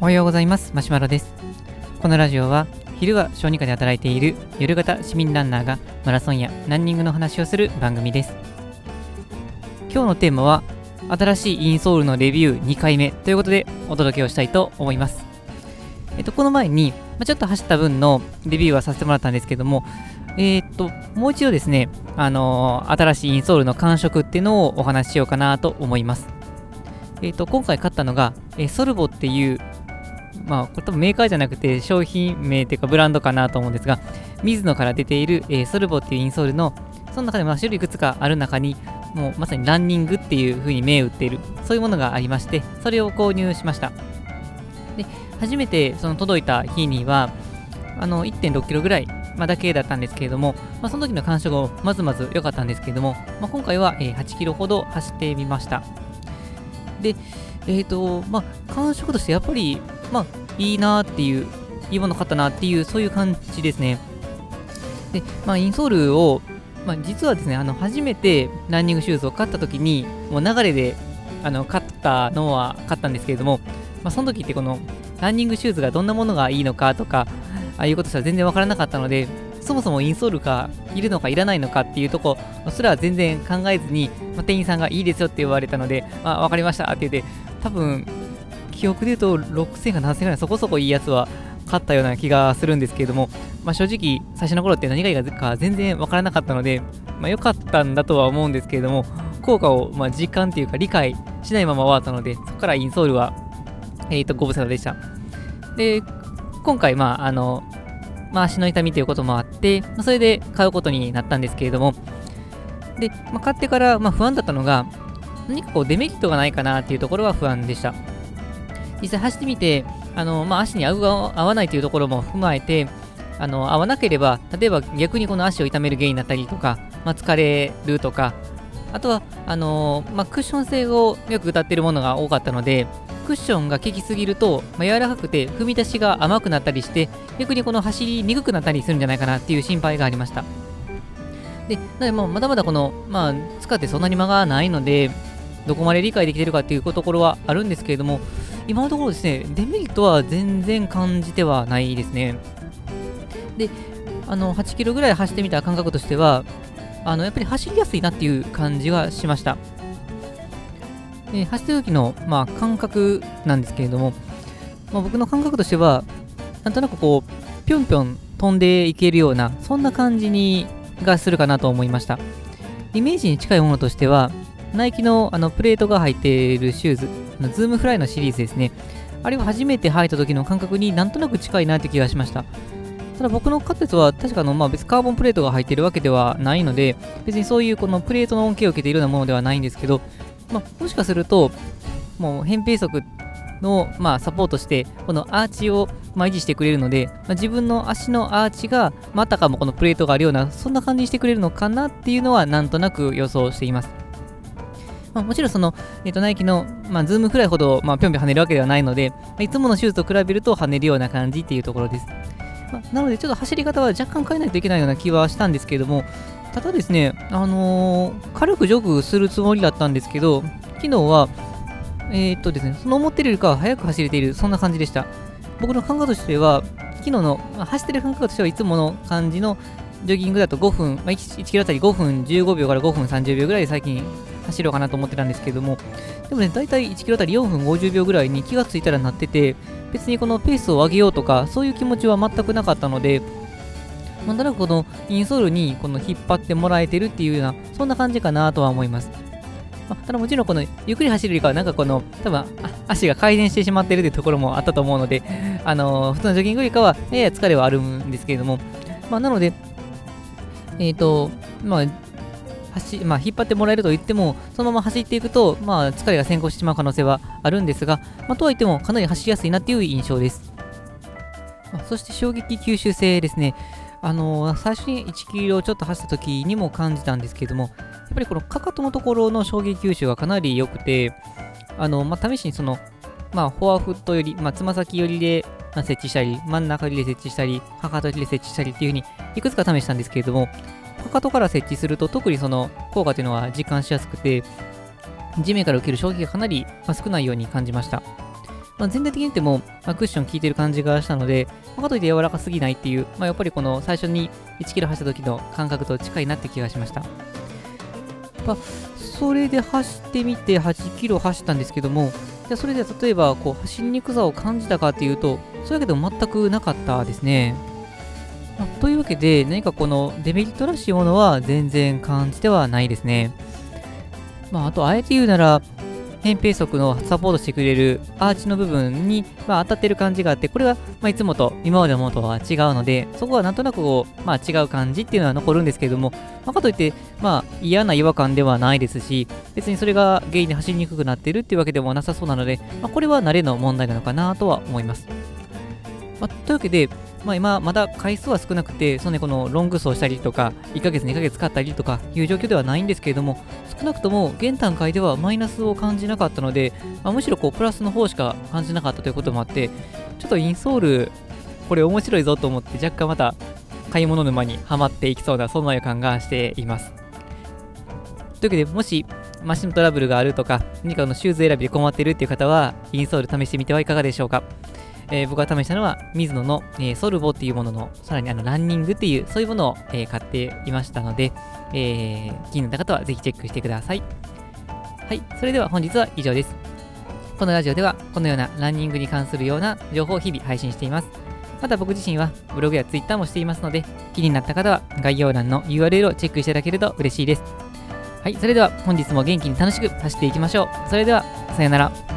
おはようございます。マシュマロです。このラジオは昼は小児科で働いている夜型市民ランナーがマラソンやランニングの話をする番組です。今日のテーマは新しいインソールのレビュー2回目ということでお届けをしたいと思います。えっとこの前に、ま、ちょっと走った分のレビューはさせてもらったんですけどもえー、っともう一度ですねあのー、新しいインソールの感触っていうのをお話ししようかなと思います。えー、と今回買ったのが、えソルボっていうまあ、これ多分メーカーじゃなくて商品名というかブランドかなと思うんですが、ミズノから出ている、えー、ソルボっていうインソールの、その中でも種類いくつかある中に、もうまさにランニングっていう風に銘打っている、そういうものがありまして、それを購入しました。で、初めてその届いた日には、あの1.6キロぐらい、まあ、だけだったんですけれども、まあ、その時の感触もまずまず良かったんですけれども、まあ、今回は、8キロほど走ってみました。で、えっ、ー、と、まあ、感触としてやっぱり、まあ、いいなっていう、いいもの買ったなっていう、そういう感じですね。で、まあ、インソールを、まあ、実はですね、あの、初めてランニングシューズを買った時に、もう流れで、あの、買ったのは買ったんですけれども、まあ、その時ってこの、ランニングシューズがどんなものがいいのかとか、ああいうことしたら全然わからなかったので、そもそもインソールがいるのかいらないのかっていうとこそれは全然考えずに、まあ、店員さんがいいですよって言われたので、まあ、分かりましたって言って。多分記憶で言うと6000か7000ぐらいそこそこいいやつは買ったような気がするんですけれども、まあ、正直最初の頃って何がいいか全然わからなかったので、まあ、良かったんだとは思うんですけれども効果をま実感というか理解しないまま終わったのでそこからインソールは、えー、とご無沙汰でした。で今回まああのまあ、足の痛みということもあって、まあ、それで買うことになったんですけれども。で、まあ、買ってからま不安だったのが何かこうデメリットがないかなっていうところは不安でした。実際走ってみて、あのまあ、足に合う合わないというところも踏まえて、あの合わなければ、例えば逆にこの足を痛める原因になったりとか、まあ、疲れるとか、あとはあのまあ、クッション性をよく歌っているものが多かったので、クッションが効きすぎると、まあ、柔らかくて踏み出しが甘くなったりして、逆にこの走りにくくなったりするんじゃないかなっていう心配がありました。で、なのでもまだまだこの、まあ、使ってそんなに間がないので、どこまで理解できてるかっていうところはあるんですけれども、今のところですね、デメリットは全然感じてはないですね。で、あの、8キロぐらい走ってみた感覚としては、あの、やっぱり走りやすいなっていう感じはしました。で走ってる時の、まあ、感覚なんですけれども、まあ、僕の感覚としては、なんとなくこう、ぴょんぴょん飛んでいけるような、そんな感じにがするかなと思いました。イメージに近いものとしては、ナイキのあのプレートが入っているシューズの、ズームフライのシリーズですね。あれを初めて履いた時の感覚になんとなく近いなって気がしました。ただ僕の買ったやつは確かの、まあ、別カーボンプレートが入っているわけではないので、別にそういうこのプレートの恩恵を受けているようなものではないんですけど、まあ、もしかすると、もう扁平足の、まあ、サポートして、このアーチを、まあ、維持してくれるので、まあ、自分の足のアーチが、またかもこのプレートがあるような、そんな感じにしてくれるのかなっていうのは、なんとなく予想しています。まあ、もちろんその、えー、とナイキの、まあ、ズームフライほど、まあ、ぴょんぴょん跳ねるわけではないので、まあ、いつものシューズと比べると跳ねるような感じっていうところです。まあ、なので、ちょっと走り方は若干変えないといけないような気はしたんですけれども、ただですね、あのー、軽くジョグするつもりだったんですけど、昨日は、えー、っとですね、その思ってるよりかは速く走れている、そんな感じでした。僕の感覚としては、昨日の、まあ、走ってる感覚としてはいつもの感じのジョギングだと5分、まあ、1, 1キロあたり5分15秒から5分30秒ぐらいで最近走ろうかなと思ってたんですけども、でもね、大体1キロあたり4分50秒ぐらいに気がついたらなってて、別にこのペースを上げようとか、そういう気持ちは全くなかったので、なんとなくこのインソールにこの引っ張ってもらえてるっていうような、そんな感じかなとは思います。まあ、ただもちろんこのゆっくり走るよりかはなんかこの多分足が改善してしまっているというところもあったと思うので、あのー、普通のジョギングよりかはやや疲れはあるんですけれども、まあ、なので、えっ、ー、と、まあ、走まあ、引っ張ってもらえると言っても、そのまま走っていくと、まあ、疲れが先行してしまう可能性はあるんですが、まあ、とはいってもかなり走りやすいなっていう印象です。そして衝撃吸収性ですね。あの、最初に1キロちょっと走った時にも感じたんですけども、やっぱりこのかかとのところの衝撃吸収がかなり良くて、あのまあ、試しにその、まあ、フォアフットより、まあ、つま先寄りで設置したり、真ん中寄りで設置したり、かかと寄りで設置したりっていう風にいくつか試したんですけれども、かかとから設置すると特にその効果というのは実感しやすくて、地面から受ける衝撃がかなり、少ないように感じました。まあ、全体的に言っても、まあ、クッション効いてる感じがしたので、まあ、かといって柔らかすぎないっていう、まあ、やっぱりこの最初に1キロ走った時の感覚と近いなって気がしました。まあ、それで走ってみて8キロ走ったんですけども、じゃそれで例えばこう走りにくさを感じたかっていうと、そういうわけでも全くなかったですね。まあ、というわけで、何かこのデメリットらしいものは全然感じてはないですね。まあ、あと、あえて言うなら、扁平足のサポートしてくれるアーチの部分に、まあ、当たってる感じがあって、これが、まあ、いつもと今までのものとは違うので、そこはなんとなくこう、まあ、違う感じっていうのは残るんですけれども、まあ、かといって、まあ、嫌な違和感ではないですし、別にそれが原因で走りにくくなってるっていうわけでもなさそうなので、まあ、これは慣れの問題なのかなとは思います。まあ、というわけで、まあ、今、まだ回数は少なくて、その、ね、このロング走したりとか、1ヶ月、2ヶ月使ったりとかいう状況ではないんですけれども、少なくとも現段階ではマイナスを感じなかったので、まあ、むしろこうプラスの方しか感じなかったということもあって、ちょっとインソール、これ面白いぞと思って、若干また買い物沼にはまっていきそうな、そんな予感がしています。というわけで、もしマシントラブルがあるとか、何かのシューズ選びで困ってるっていう方は、インソール試してみてはいかがでしょうか。えー、僕が試したのは、ミズノの、えー、ソルボっていうものの、さらにあのランニングっていう、そういうものを、えー、買っていましたので、えー、気になった方はぜひチェックしてください。はい、それでは本日は以上です。このラジオでは、このようなランニングに関するような情報を日々配信しています。また僕自身はブログやツイッターもしていますので、気になった方は概要欄の URL をチェックしていただけると嬉しいです。はい、それでは本日も元気に楽しく走っていきましょう。それでは、さよなら。